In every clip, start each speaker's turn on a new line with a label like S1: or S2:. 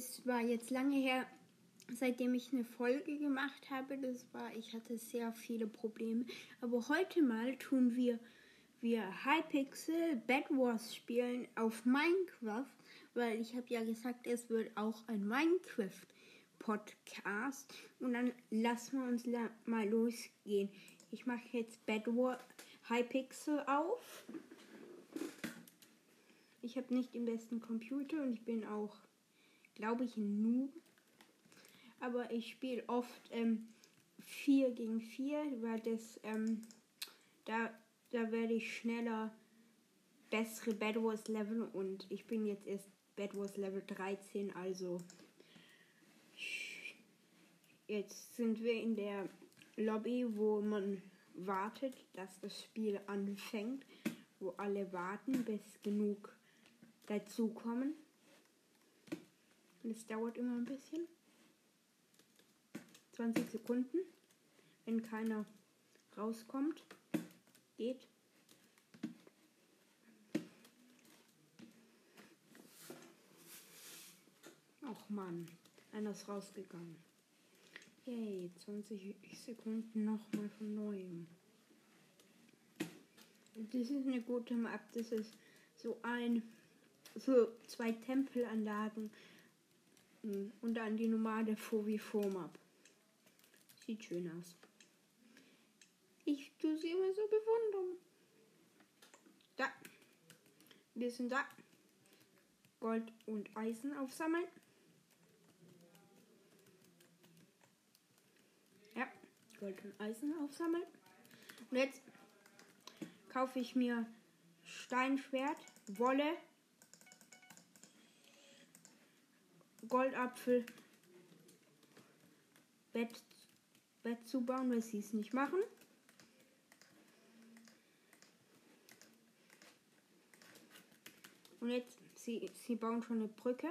S1: es war jetzt lange her, seitdem ich eine Folge gemacht habe. Das war, ich hatte sehr viele Probleme. Aber heute mal tun wir, wir Hypixel Bad Wars spielen auf Minecraft, weil ich habe ja gesagt, es wird auch ein Minecraft Podcast. Und dann lassen wir uns mal losgehen. Ich mache jetzt Bad War Hypixel auf. Ich habe nicht den besten Computer und ich bin auch, glaube ich, Noob. Aber ich spiele oft ähm, 4 gegen 4, weil das, ähm, da, da werde ich schneller bessere Bad Wars Level und ich bin jetzt erst Bad Wars Level 13, also jetzt sind wir in der Lobby, wo man wartet, dass das Spiel anfängt, wo alle warten, bis genug dazukommen. Und es dauert immer ein bisschen. 20 Sekunden. Wenn keiner rauskommt, geht. Ach man, einer ist rausgegangen. Yay, 20 Sekunden nochmal von neuem. Das ist eine gute Map. Das ist so ein, so zwei Tempelanlagen und dann die normale 4v4 Map. Sieht schön aus. Ich tue sie immer so bewundern. Da. Wir sind da. Gold und Eisen aufsammeln. Gold und Eisen aufsammeln. Und jetzt kaufe ich mir Steinschwert, Wolle, Goldapfel, Bett, Bett zu bauen, weil sie es nicht machen. Und jetzt, sie, sie bauen schon eine Brücke.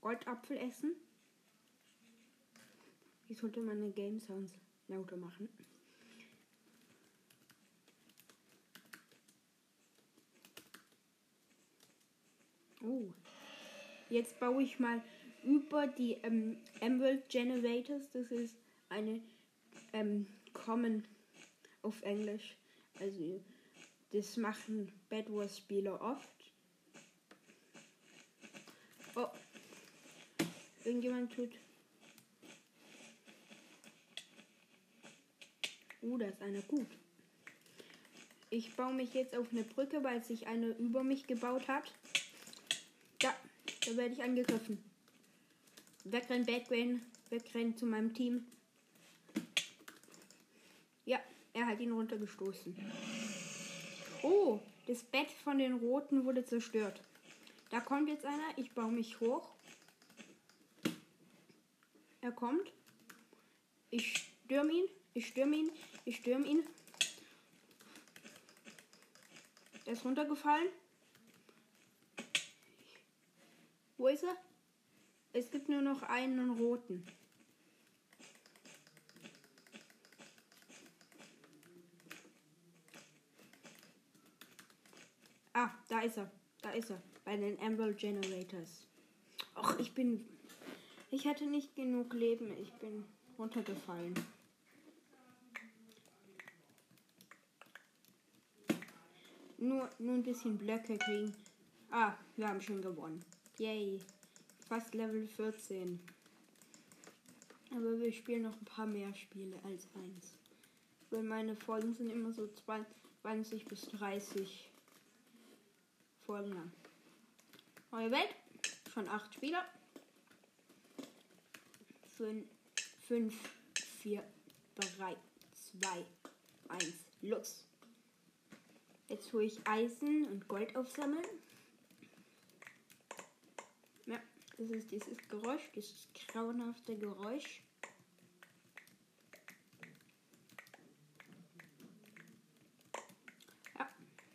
S1: Goldapfel essen. Ich sollte meine Game Sounds lauter machen. Oh. Jetzt baue ich mal über die ähm, Emerald Generators. Das ist eine ähm, Common auf Englisch. Also das machen Bad Wars Spieler oft. Oh. Irgendjemand tut Uh, da ist einer gut. Ich baue mich jetzt auf eine Brücke, weil sich eine über mich gebaut hat. Da, werde ich angegriffen. Wegrennen, wegrennen, wegrennen zu meinem Team. Ja, er hat ihn runtergestoßen. Oh, das Bett von den Roten wurde zerstört. Da kommt jetzt einer. Ich baue mich hoch. Er kommt. Ich stürme ihn. Ich stürme ihn. Ich stürme ihn. Der ist runtergefallen. Wo ist er? Es gibt nur noch einen roten. Ah, da ist er. Da ist er. Bei den Emerald Generators. Ach, ich bin. Ich hatte nicht genug Leben. Ich bin runtergefallen. nur, nur ein bisschen Blöcke kriegen. Ah, wir haben schon gewonnen. Yay. Fast Level 14. Aber wir spielen noch ein paar mehr Spiele als eins. Weil meine Folgen sind immer so 20 bis 30 Folgen lang. Neue Welt. Schon 8 Spieler. 5, 4, 3, 2, 1, los. Jetzt hole ich Eisen und Gold aufsammeln. Ja, das ist dieses Geräusch, dieses grauenhafte Geräusch. Ja,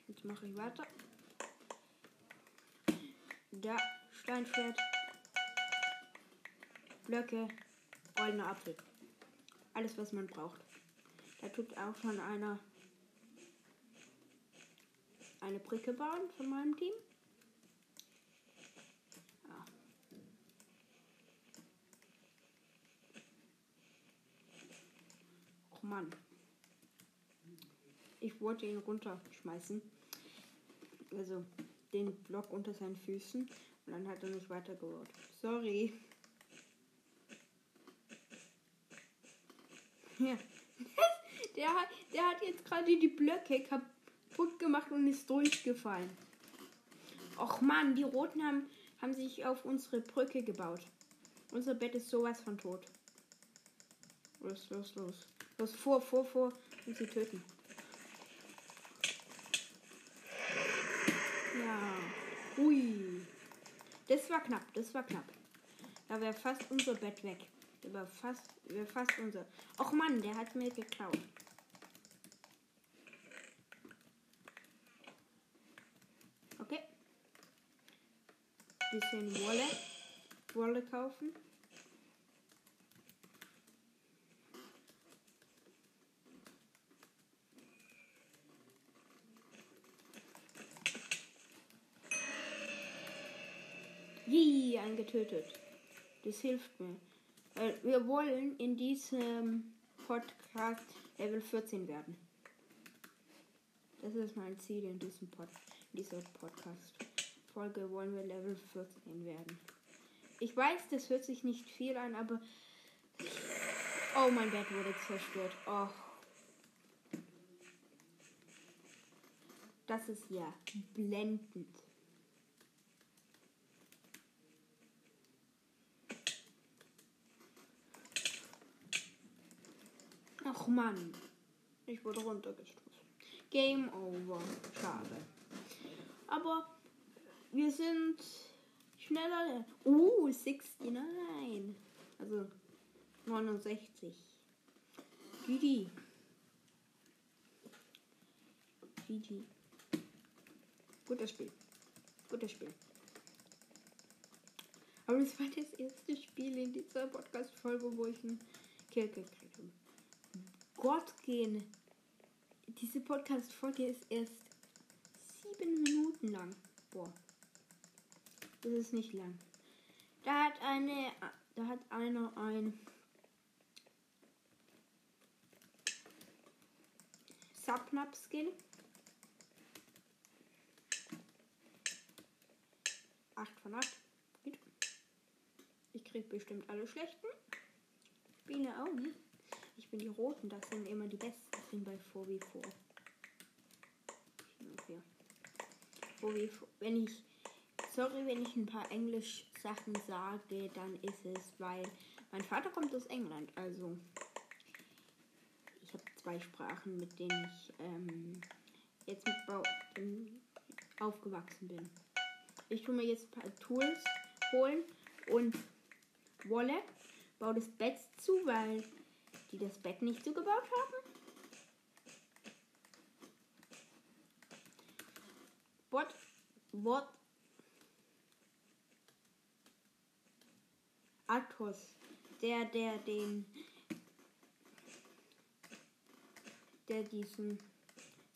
S1: jetzt mache ich weiter. Da, Steinschwert, Blöcke, goldener Apfel. Alles, was man braucht. Da tut auch schon einer eine Brücke bauen von meinem Team. Ja. Och Mann. Ich wollte ihn runterschmeißen. Also den Block unter seinen Füßen. Und dann hat er nicht weitergebaut. Sorry. Ja. Der hat, der hat jetzt gerade die Blöcke kaputt gemacht und ist durchgefallen. Och man, die Roten haben, haben sich auf unsere Brücke gebaut. Unser Bett ist sowas von tot. Los, los, los. Los, vor, vor, vor und sie töten. Ja. Ui. Das war knapp, das war knapp. Da wäre fast unser Bett weg. Der war fast, wär fast unser. Och Mann, der hat mir geklaut. Okay. Bisschen Wolle. Wolle kaufen. Wie ein getötet. Das hilft mir. Wir wollen in diesem Podcast Level 14 werden. Das ist mein Ziel in diesem Pod, in dieser Podcast-Folge wollen wir Level 14 werden. Ich weiß, das hört sich nicht viel an, aber oh, mein Bett wurde zerstört. Oh. Das ist ja blendend. Ach Mann. Ich wurde runtergestoßen. Game over. Schade. Aber wir sind schneller. Uh, 69. Also 69. GG. GG. Gutes Spiel. Gutes Spiel. Aber das war das erste Spiel in dieser Podcast-Folge, wo ich einen Kill gekriegt habe. Gott gehen. Diese Podcast-Folge ist erst sieben Minuten lang. Boah. Das ist nicht lang. Da hat eine. Da hat einer ein. Subnap-Skin. 8 von 8. Gut. Ich krieg bestimmt alle schlechten. Spiele auch nicht. Bin die Roten, das sind immer die besten sind bei 4v4. Okay. 4v4. Wenn ich, sorry, wenn ich ein paar Englisch-Sachen sage, dann ist es, weil mein Vater kommt aus England, also ich habe zwei Sprachen, mit denen ich ähm, jetzt mit Bau aufgewachsen bin. Ich tue mir jetzt ein paar Tools holen und Wolle, baue das Bett zu, weil die das Bett nicht so gebaut haben. What? What? Athos, der, der den, der diesen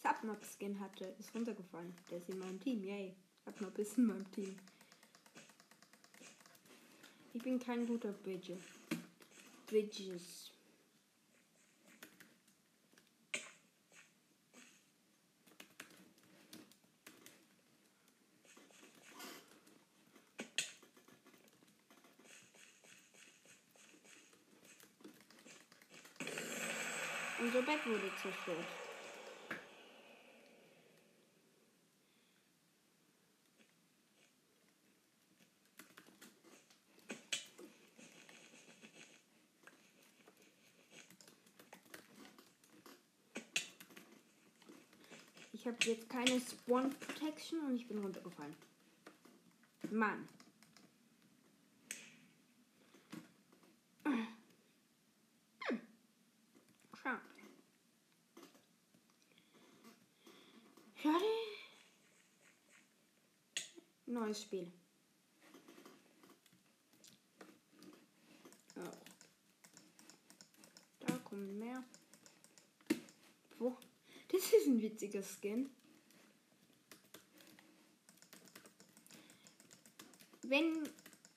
S1: Submap-Skin hatte, ist runtergefallen. Der ist in meinem Team, yay. Ein bisschen in meinem Team. Ich bin kein guter Bridge. Bridges. Unser Bett wurde zerstört. Ich habe jetzt keine Spawn Protection und ich bin runtergefallen. Mann. Schade. Schade. Neues Spiel. Oh. Da kommen mehr. Wo? Das ist ein witziger Skin. Wenn,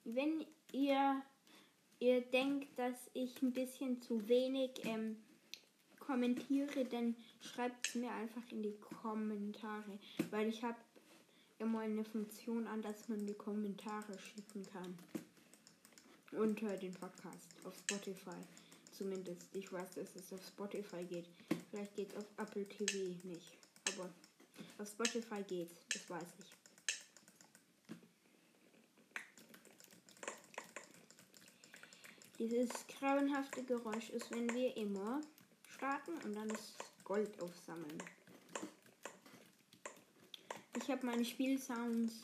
S1: wenn ihr, ihr denkt, dass ich ein bisschen zu wenig ähm, kommentiere, dann schreibt es mir einfach in die Kommentare, weil ich habe immer eine Funktion an, dass man die Kommentare schicken kann. Unter den Podcast auf Spotify. Zumindest. Ich weiß, dass es auf Spotify geht. Vielleicht geht es auf Apple TV nicht. Aber auf Spotify geht's. Das weiß ich. Dieses grauenhafte Geräusch ist, wenn wir immer starten und dann das Gold aufsammeln. Ich habe meine Spielsounds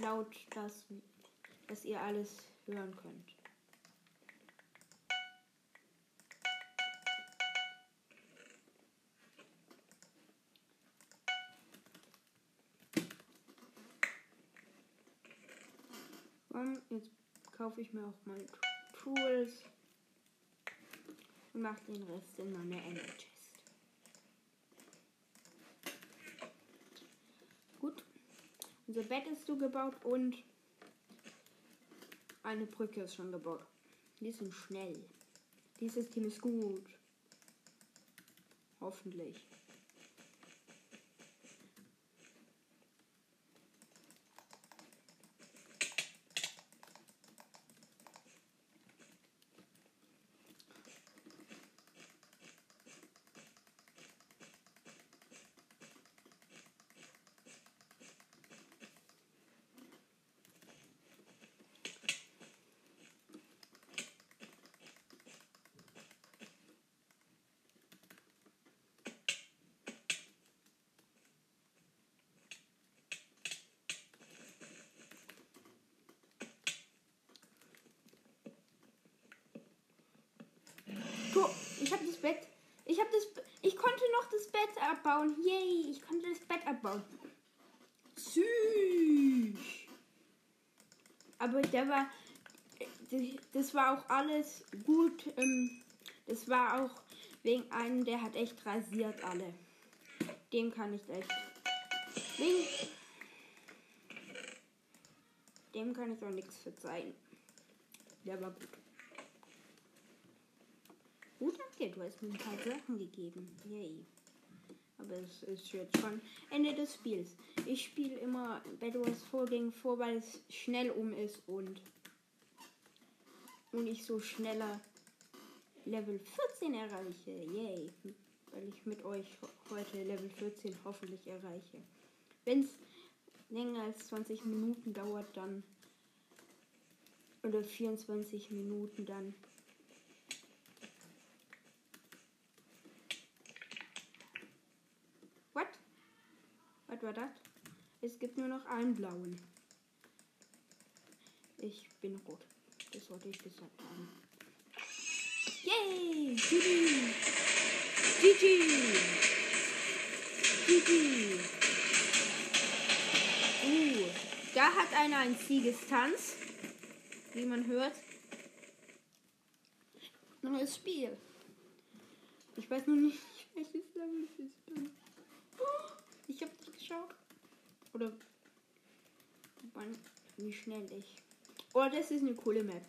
S1: laut, dass, dass ihr alles hören könnt. Jetzt kaufe ich mir auch mal Tools und mache den Rest in meine Ender Chest. Gut. Unser Bett ist so gebaut und eine Brücke ist schon gebaut. Die sind schnell. Dieses Team ist gut. Hoffentlich. Ich habe das Bett. Ich habe das. Ich konnte noch das Bett abbauen. Yay! Ich konnte das Bett abbauen. Süß. Aber der war. Das war auch alles gut. Ähm, das war auch wegen einem, der hat echt rasiert alle. Dem kann ich echt. Wegen, dem kann ich auch nichts verzeihen. Der war gut. Gut, danke, du hast mir ein paar Sachen gegeben. Yay. Aber es ist jetzt schon Ende des Spiels. Ich spiele immer Bad Wars Vorgänge vor, weil es schnell um ist und, und ich so schneller Level 14 erreiche. Yay. Weil ich mit euch heute Level 14 hoffentlich erreiche. Wenn es länger als 20 Minuten dauert, dann oder 24 Minuten, dann Was war das? Es gibt nur noch einen blauen. Ich bin rot. Das wollte ich gesagt haben. Yay! GG! GG! GG! Uh, da hat einer einen Siegestanz. Wie man hört. Neues Spiel. Ich weiß noch nicht, welches Level. Ich habe nicht geschaut. Oder wie schnell ich. Oh, das ist eine coole Map.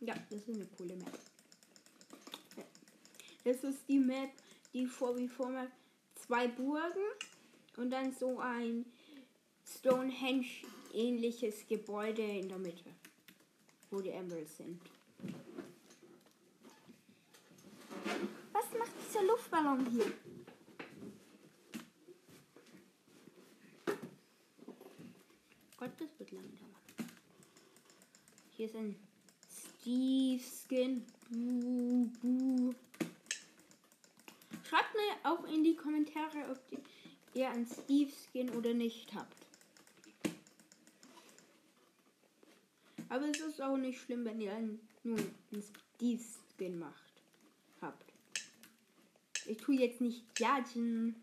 S1: Ja, das ist eine coole Map. Das ist die Map, die vor wie vor Map zwei Burgen und dann so ein Stonehenge ähnliches Gebäude in der Mitte, wo die Emeralds sind. Was macht dieser Luftballon hier? Gott, das wird lang dauern. Hier ist ein Steve Skin. Buh, buh. Schreibt mir auch in die Kommentare, ob ihr einen Steve Skin oder nicht habt. Aber es ist auch nicht schlimm, wenn ihr einen, nur einen Steve Skin macht. Habt. Ich tue jetzt nicht judgen.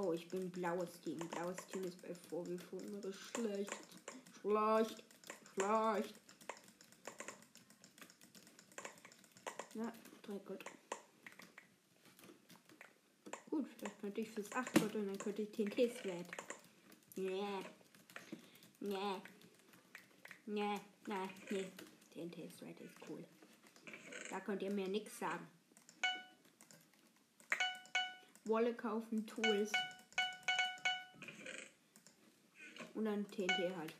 S1: Oh, ich bin blaues Team. Blaues Team ist bei Vorwürfen schlecht. Schlecht. Schlecht. Ja, drei Gold. Gut, vielleicht könnte ich fürs 8 Gold und dann könnte ich TNTs werden. Nee. Nee. Nee. Nee. Nee. TNT Thread ist cool. Da könnt ihr mir nichts sagen. Wolle kaufen, Tools. Und dann TNT halt.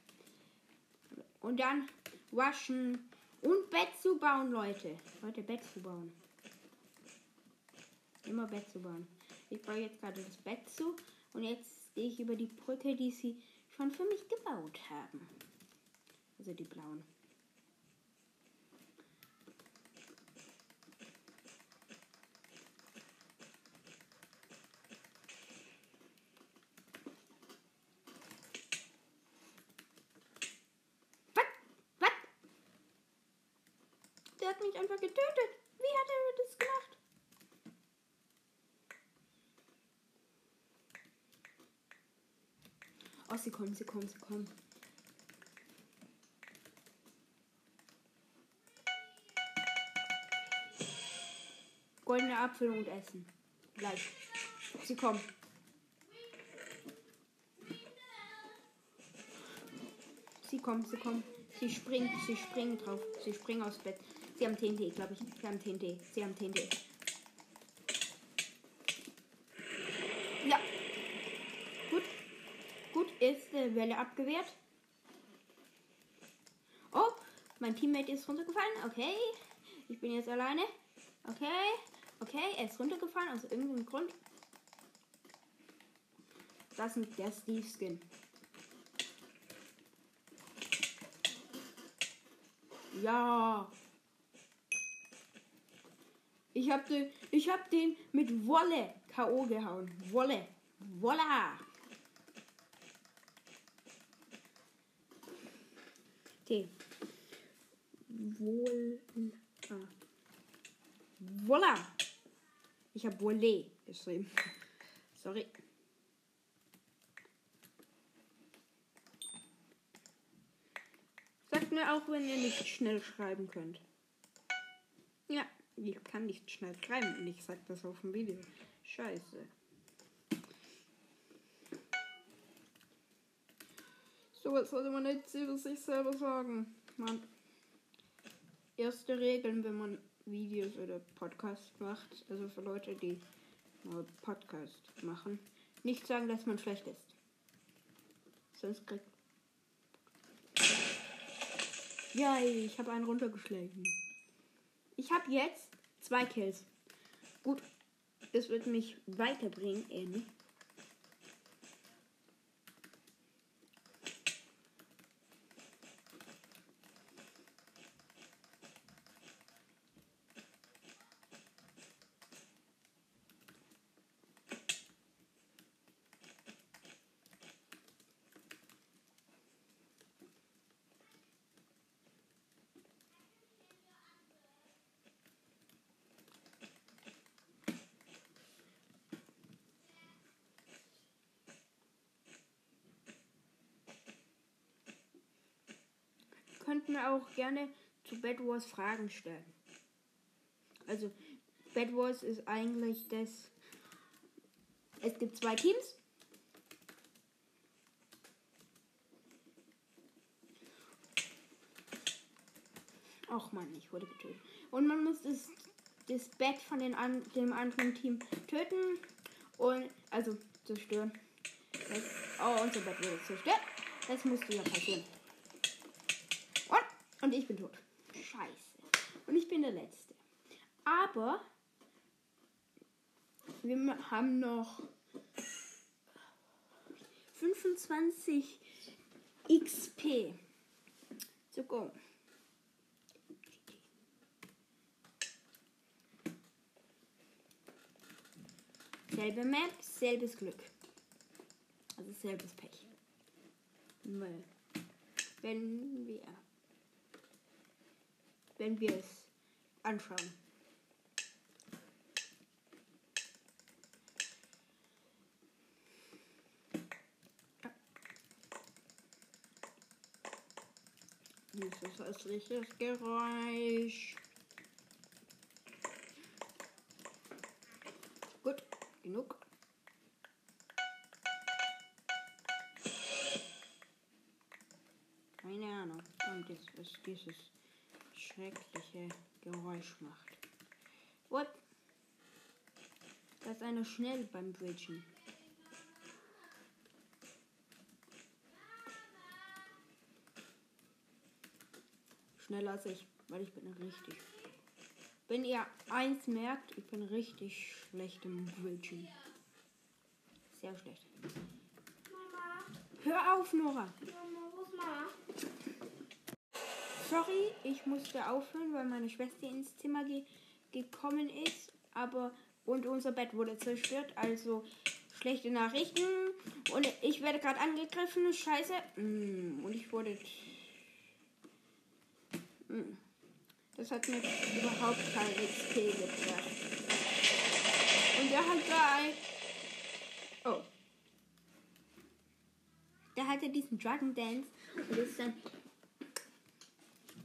S1: Und dann waschen und Bett zu bauen, Leute. Leute, Bett zu bauen. Immer Bett zu bauen. Ich baue jetzt gerade das Bett zu und jetzt gehe ich über die Brücke, die sie schon für mich gebaut haben. Also die blauen. Was? Was? Der hat mich einfach getötet. Wie hat er das gemacht? Oh, sie kommen, sie kommen, sie kommen. Goldene Apfel und Essen. Gleich. Sie kommen. Sie kommen, sie kommen. Sie springen, sie springen drauf. Sie springen aufs Bett. Sie haben TNT, glaube ich. Sie haben TNT. Sie haben TNT. Ja. Gut. Gut, erste Welle abgewehrt. Oh, mein Teammate ist runtergefallen. Okay. Ich bin jetzt alleine. Okay. Okay, er ist runtergefallen aus irgendeinem Grund. Das ist der Steve Skin. Ja. Ich hab den, ich hab den mit Wolle K.O. gehauen. Wolle. Voila. T. Wohl. Voila. Ich habe Wolle geschrieben. Sorry. Sagt mir auch, wenn ihr nicht schnell schreiben könnt. Ja, ich kann nicht schnell schreiben und ich sag das auf dem Video. Scheiße. So was sollte man nicht über sich selber sagen. Man. Erste Regeln, wenn man Videos oder Podcasts macht, also für Leute, die mal Podcast machen, nicht sagen, dass man schlecht ist. Sonst kriegt. Ja, ich habe einen runtergeschlagen. Ich habe jetzt zwei Kills. Gut, es wird mich weiterbringen. Könnt mir auch gerne zu Bad Wars Fragen stellen. Also, Bad Wars ist eigentlich das. Es gibt zwei Teams. Ach man, ich wurde getötet. Und man muss das, das Bett von den an, dem anderen Team töten und also zerstören. Das, oh, unser Bett wurde zerstört. Das musste ja passieren. Und, ich bin tot. Scheiße. Und ich bin der Letzte. Aber wir haben noch 25 XP zu go. Selbe Map, selbes Glück. Also selbes Pech. Weil, wenn wir wenn wir es anschauen. Das ist das richtige Geräusch. Gut, genug. Keine Ahnung. Und jetzt ist dieses schreckliche Geräusch macht. What? Da ist einer schnell beim Bridgen. Schneller als ich, weil ich bin richtig. Wenn ihr eins merkt, ich bin richtig schlecht im Bridgen. Sehr schlecht.
S2: Mama,
S1: Hör auf, Nora.
S2: Mama?
S1: Sorry, ich musste aufhören, weil meine Schwester ins Zimmer ge gekommen ist, aber und unser Bett wurde zerstört, also schlechte Nachrichten und ich werde gerade angegriffen, scheiße. Mm, Und ich wurde Mm. Das hat mir überhaupt kein XP gebracht. Und der hat da Oh. Der hatte diesen Dragon Dance und ist dann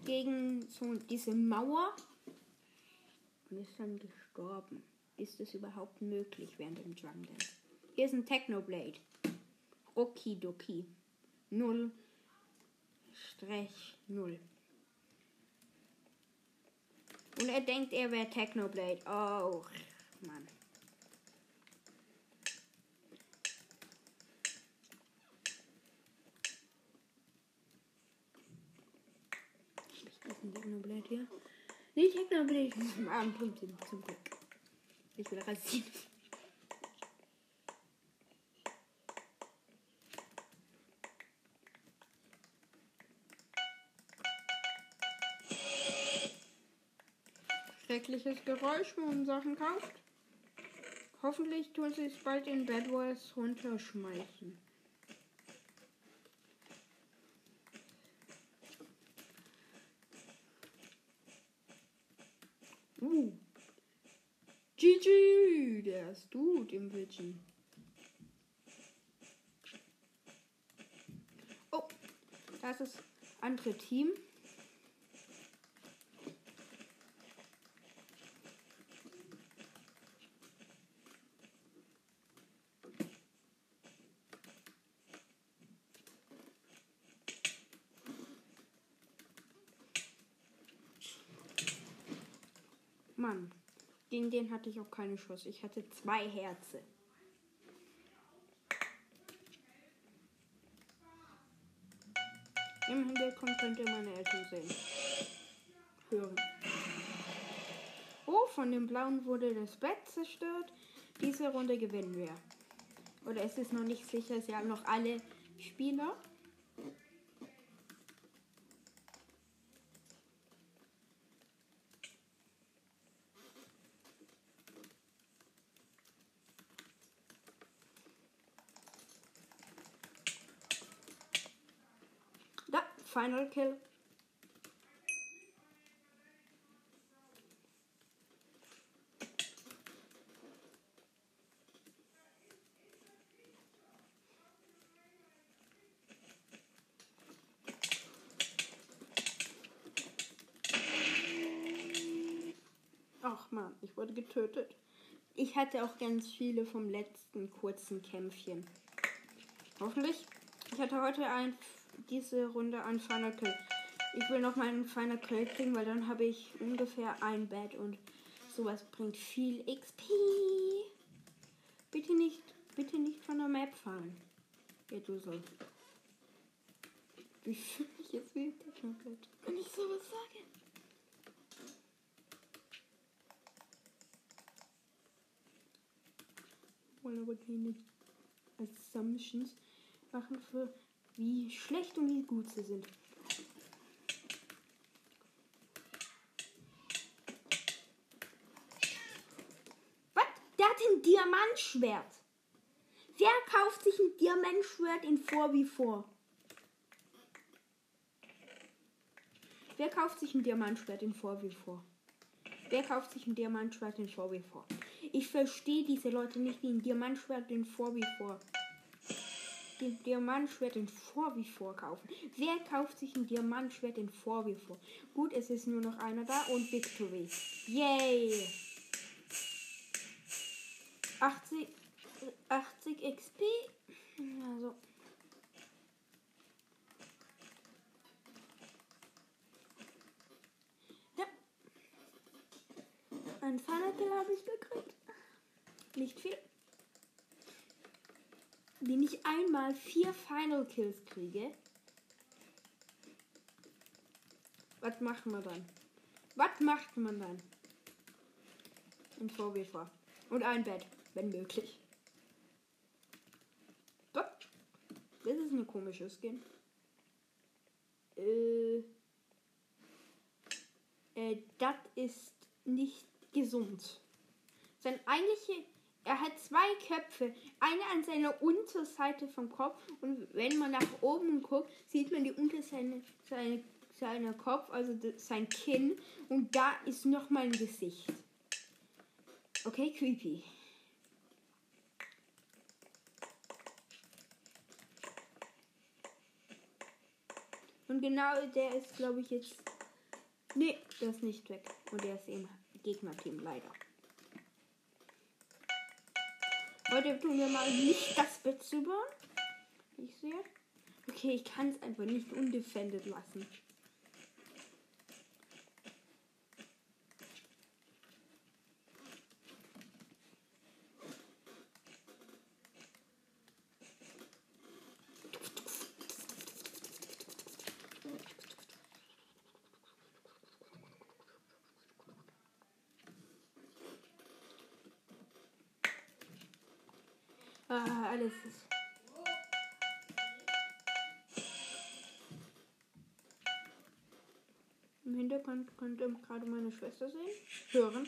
S1: gegen so diese Mauer und ist dann gestorben. Ist das überhaupt möglich während dem Drum Dance? Hier ist ein Technoblade. Okidoki. 0 Strich 0. Und er denkt, er wäre Technoblade. Oh, Mann. Was ist ein Technoblade hier? Technoblade. Ah, ein Pünktchen, zum Glück. Ich will rasieren. Schreckliches Geräusch, wenn man Sachen kauft. Hoffentlich tun sie es bald in Bad Wars runterschmeißen. Uh. GG, der ist gut im Bildschirm. Oh, das ist das andere Team. Mann, gegen den hatte ich auch keine Chance. Ich hatte zwei Herze. Im Hintergrund könnt ihr meine Eltern sehen. Hören. Oh, von dem Blauen wurde das Bett zerstört. Diese Runde gewinnen wir. Oder ist es noch nicht sicher? Sie haben noch alle Spieler. Da, Final Kill. Ach man, ich wurde getötet. Ich hatte auch ganz viele vom letzten kurzen Kämpfchen. Hoffentlich. Ich hatte heute ein, diese Runde ein Final Kill. Ich will noch mal einen Final Kill kriegen, weil dann habe ich ungefähr ein Bett und sowas bringt viel XP. Bitte nicht, bitte nicht von der Map fallen. Ja, du sollst. Wie fühle ich jetzt wie Technoblade, wenn ich sowas sage? wollen aber keine Assumptions machen für wie schlecht und wie gut sie sind. Was? Der hat ein Diamantschwert. Wer kauft sich ein Diamantschwert in 4v4? Wer kauft sich ein Diamantschwert in 4v4? Wer kauft sich ein Diamantschwert in 4v4? Ich verstehe diese Leute nicht, die ein Diamantschwert in 4v4. Ein Diamantschwert in 4v4 kaufen. Wer kauft sich ein Diamantschwert in 4v4? Gut, es ist nur noch einer da und Victory. Yay! 80, 80 XP. Also. Ein Final Kill habe ich gekriegt. Nicht viel. Wenn ich einmal vier Final Kills kriege, was machen wir dann? Was macht man dann? Ein VW-Fahr. Und ein Bett, wenn möglich. Das ist eine komische Skin. Äh, äh, das ist nicht gesund. Sein eigentliche, er hat zwei Köpfe, eine an seiner Unterseite vom Kopf und wenn man nach oben guckt, sieht man die Unterseite seine, seiner Kopf, also sein Kinn und da ist noch mal ein Gesicht. Okay, creepy. Und genau der ist, glaube ich, jetzt. Nee, der ist nicht weg. Und der ist im Gegnerteam leider. Heute tun wir mal nicht das Bett zu bauen. Ich sehe. Okay, ich kann es einfach nicht undefended lassen. Ah, alles. Im Hintergrund könnt ihr gerade meine Schwester sehen. Hören.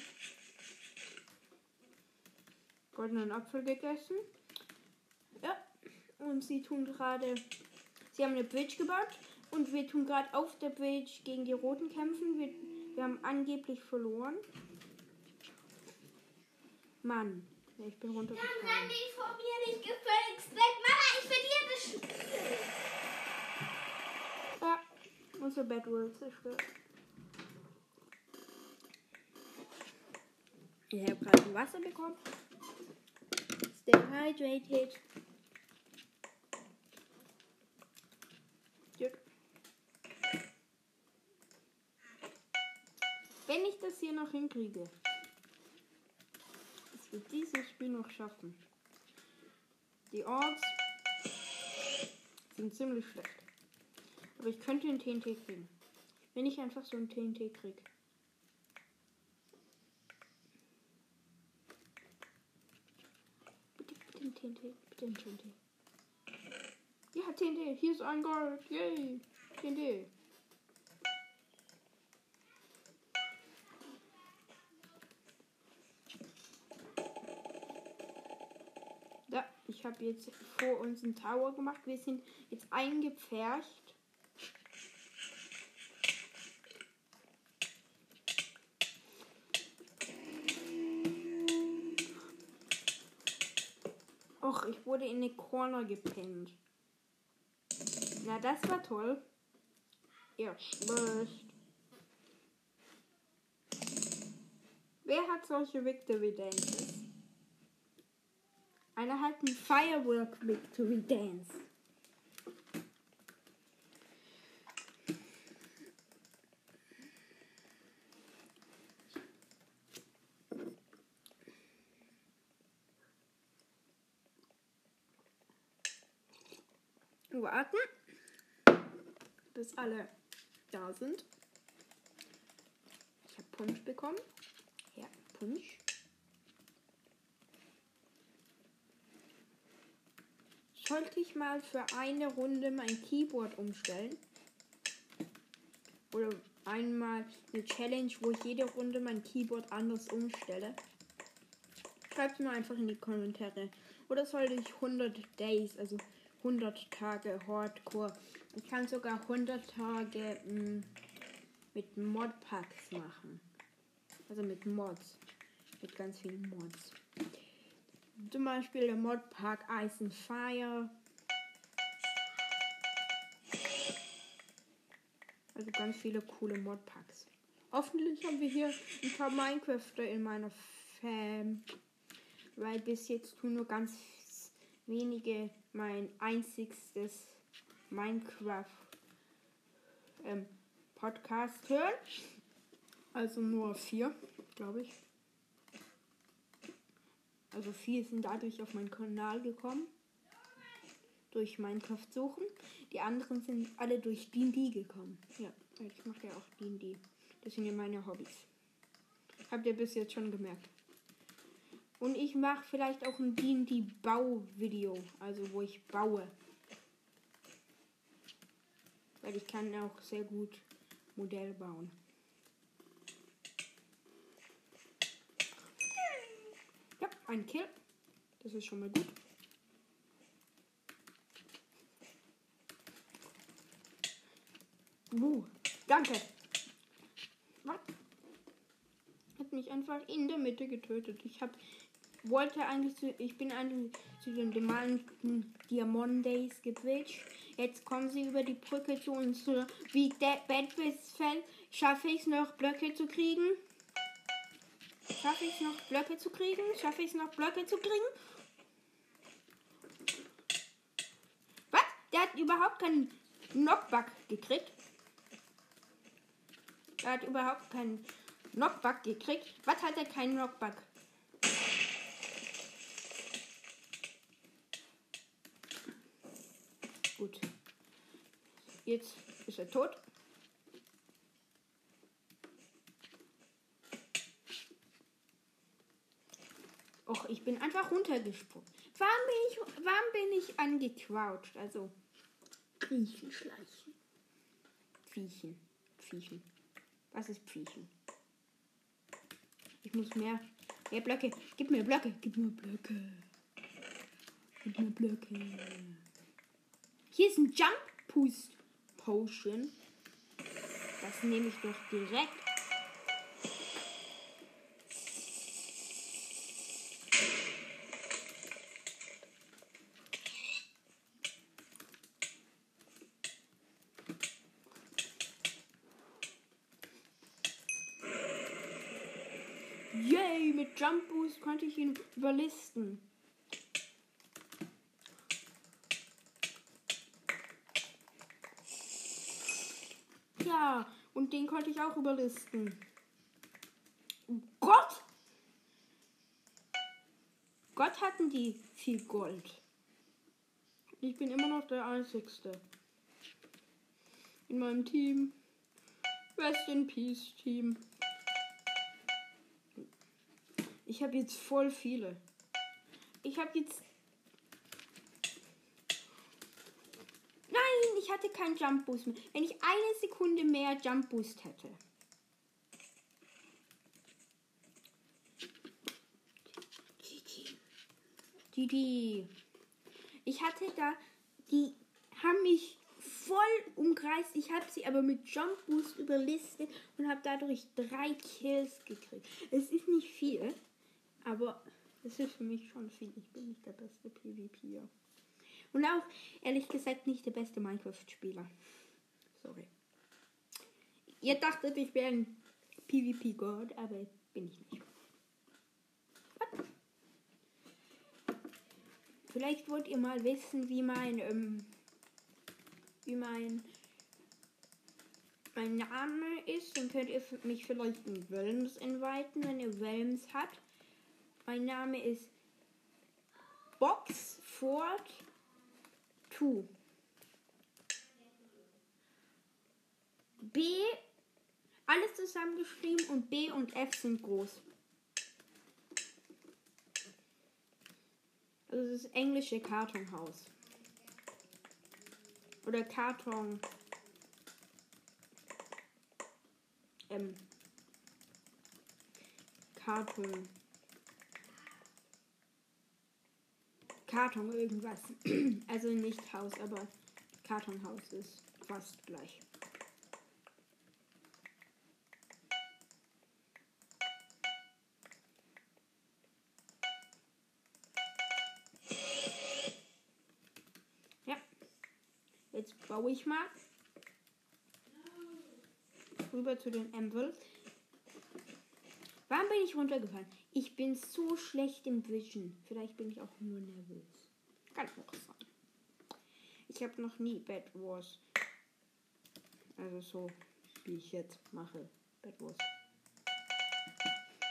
S1: Goldenen Apfel gegessen. Ja. Und sie tun gerade. Sie haben eine Bridge gebaut. Und wir tun gerade auf der Bridge gegen die Roten kämpfen. Wir, wir haben angeblich verloren. Mann. Ja, ich bin runtergefallen.
S2: Dann renn ich von mir nicht gefälligst weg. Mama, ich verliere das Spiel.
S1: Ja, unser Bett wurde zerstört. Ich habe gerade Wasser bekommen. Stay hydrated. Wenn ich das hier noch hinkriege, will dieses Spiel noch schaffen. Die Orks sind ziemlich schlecht. Aber ich könnte einen TNT kriegen. Wenn ich einfach so einen TNT krieg. Bitte, bitte ein TNT. Bitte ein TNT. Ja, TNT. Hier ist ein Gold. Yay. TNT. Habe jetzt vor uns einen Tower gemacht. Wir sind jetzt eingepfercht. Och, ich wurde in eine Corner gepinnt. Na, das war toll. Ihr schlecht. Wer hat solche Victory Dances? Einer hat ein Firework Victory Dance. Warten, bis alle da sind. Ich habe Punsch bekommen. Ja, Punsch. Sollte ich mal für eine Runde mein Keyboard umstellen? Oder einmal eine Challenge, wo ich jede Runde mein Keyboard anders umstelle? Schreibt mir einfach in die Kommentare. Oder sollte ich 100 Days, also 100 Tage Hardcore. Ich kann sogar 100 Tage mh, mit Modpacks machen. Also mit Mods. Mit ganz vielen Mods. Zum Beispiel der Modpack Ice and Fire. Also ganz viele coole Modpacks. Hoffentlich haben wir hier ein paar Minecrafter in meiner Fam. Weil bis jetzt tun nur ganz wenige mein einzigstes Minecraft ähm, Podcast hören. Also nur vier, glaube ich. Also viele sind dadurch auf meinen Kanal gekommen. Durch Minecraft suchen. Die anderen sind alle durch D&D gekommen. Ja, ich mache ja auch D&D. Das sind ja meine Hobbys. Habt ihr bis jetzt schon gemerkt. Und ich mache vielleicht auch ein D&D-Bau-Video. Also wo ich baue. Weil ich kann auch sehr gut Modell bauen. Ein Kill. Das ist schon mal gut. Uh, danke. Was? Hat mich einfach in der Mitte getötet. Ich habe wollte eigentlich zu, ich bin eigentlich zu den normalen Diamondays gewitcht. Jetzt kommen sie über die Brücke zu uns. Wie Bedwissfeld schaffe ich es noch Blöcke zu kriegen? Schaffe ich es noch Blöcke zu kriegen? Schaffe ich es noch Blöcke zu kriegen? Was? Der hat überhaupt keinen Knockback gekriegt. Er hat überhaupt keinen Knockback gekriegt. Was hat er keinen Knockback? Gut. Jetzt ist er tot. Och, ich bin einfach runtergesprungen. Warum bin ich, warum bin ich angecrouched? Also, Kriechen, schleichen. Pfiechen, Pfiechen. Was ist Pfiechen? Ich muss mehr, mehr Blöcke. Gib mir Blöcke, gib mir Blöcke. Gib mir Blöcke. Hier ist ein Jump Boost Potion. Das nehme ich doch direkt. Yay, mit Jump Boost konnte ich ihn überlisten. Ja, und den konnte ich auch überlisten. Gott! Gott hatten die viel Gold. Ich bin immer noch der Einzigste. In meinem Team. Rest in Peace Team. Ich habe jetzt voll viele. Ich habe jetzt. Nein, ich hatte keinen Jump Boost mehr. Wenn ich eine Sekunde mehr Jump Boost hätte. Die. Ich hatte da. Die haben mich voll umkreist. Ich habe sie aber mit Jump Boost überlistet und habe dadurch drei Kills gekriegt. Es ist nicht viel. Aber es ist für mich schon viel. Ich bin nicht der beste PvPer. Und auch, ehrlich gesagt, nicht der beste Minecraft-Spieler. Sorry. Ihr dachtet, ich wäre ein PvP-God, aber bin ich nicht. What? Vielleicht wollt ihr mal wissen, wie mein, ähm, wie mein, mein Name ist. Dann könnt ihr mich vielleicht in Worms inviten, wenn ihr Worms habt. Mein Name ist Boxford 2. B, alles zusammengeschrieben und B und F sind groß. Also das ist englische Kartonhaus. Oder Karton. Ähm. Karton. Karton irgendwas. Also nicht Haus, aber Kartonhaus ist fast gleich. Ja. Jetzt baue ich mal rüber zu den Ämpfeln. Warum bin ich runtergefallen? Ich bin so schlecht im Vision. Vielleicht bin ich auch nur nervös. Kann auch sein. Ich habe noch nie Bad Wars. Also so, wie ich jetzt mache. Bad Wars.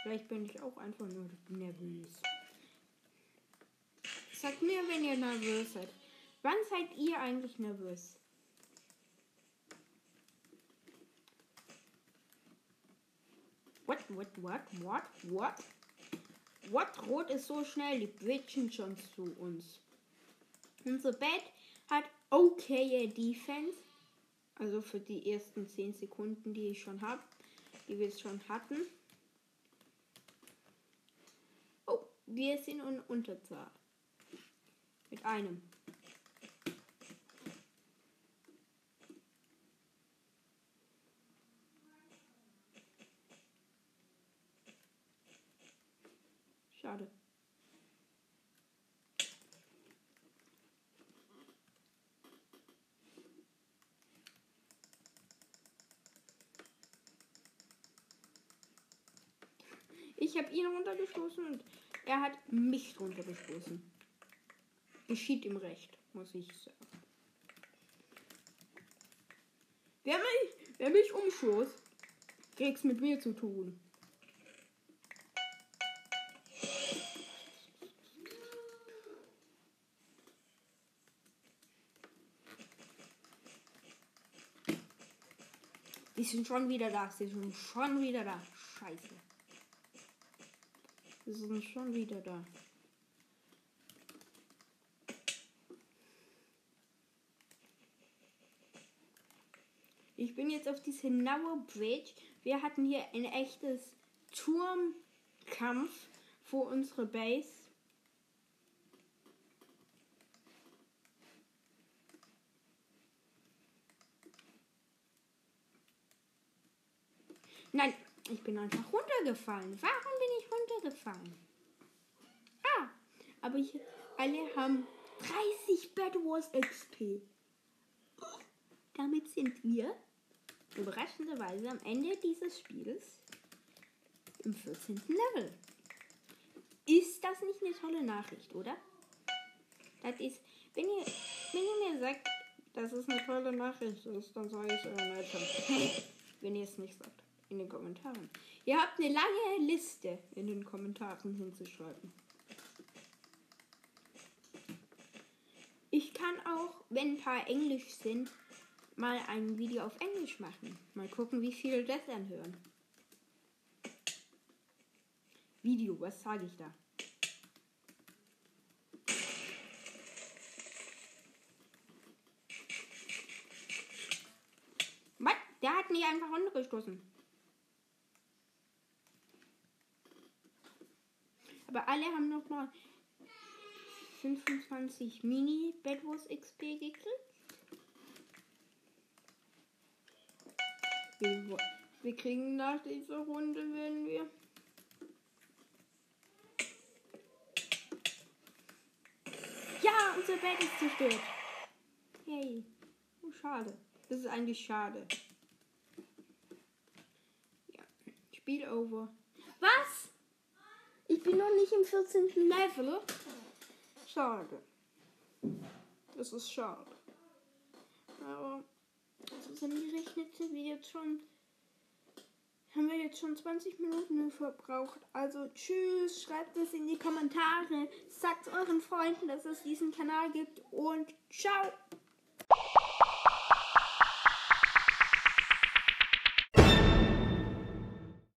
S1: Vielleicht bin ich auch einfach nur nervös. Sagt mir, wenn ihr nervös seid. Wann seid ihr eigentlich nervös? What, what, what, what, what? Rot ist so schnell, die bitchen schon zu uns. Unser Bett hat okay Defense. Also für die ersten 10 Sekunden, die ich schon habe, die wir schon hatten. Oh, wir sind in Unterzahl. Mit einem. Schade. Ich habe ihn runtergestoßen und er hat mich runtergestoßen. Geschieht ihm recht, muss ich sagen. Wer mich, wer mich umschoss, kriegt's mit mir zu tun. Die sind schon wieder da. Sie sind schon wieder da. Scheiße. Sie sind schon wieder da. Ich bin jetzt auf diese Naue Bridge. Wir hatten hier ein echtes Turmkampf vor unsere Base. Nein, ich bin einfach runtergefallen. Warum bin ich runtergefallen? Ah, aber ich, alle haben 30 Bad Wars XP. Damit sind wir überraschenderweise am Ende dieses Spiels im 14. Level. Ist das nicht eine tolle Nachricht, oder? Das ist, wenn ihr, wenn ihr mir sagt, dass es eine tolle Nachricht ist, dann sage ich euren Eltern. wenn ihr es nicht sagt in den Kommentaren. Ihr habt eine lange Liste in den Kommentaren hinzuschreiben. Ich kann auch, wenn ein paar Englisch sind, mal ein Video auf Englisch machen. Mal gucken, wie viele das anhören. Video, was sage ich da? Was? Der hat mich einfach runtergestoßen. Aber alle haben noch mal 25 Mini Bad Wars XP gekriegt. Wir, wir kriegen nach dieser Runde, wenn wir. Ja, unser Bett ist zerstört. Hey. Oh, schade. Das ist eigentlich schade. Ja. Spiel over. Was? Ich bin noch nicht im 14. Level. Schade. Das ist schade. Aber zusammengerechnet sind wir jetzt schon. Haben wir jetzt schon 20 Minuten verbraucht. Also tschüss, schreibt es in die Kommentare. Sagt euren Freunden, dass es diesen Kanal gibt und ciao.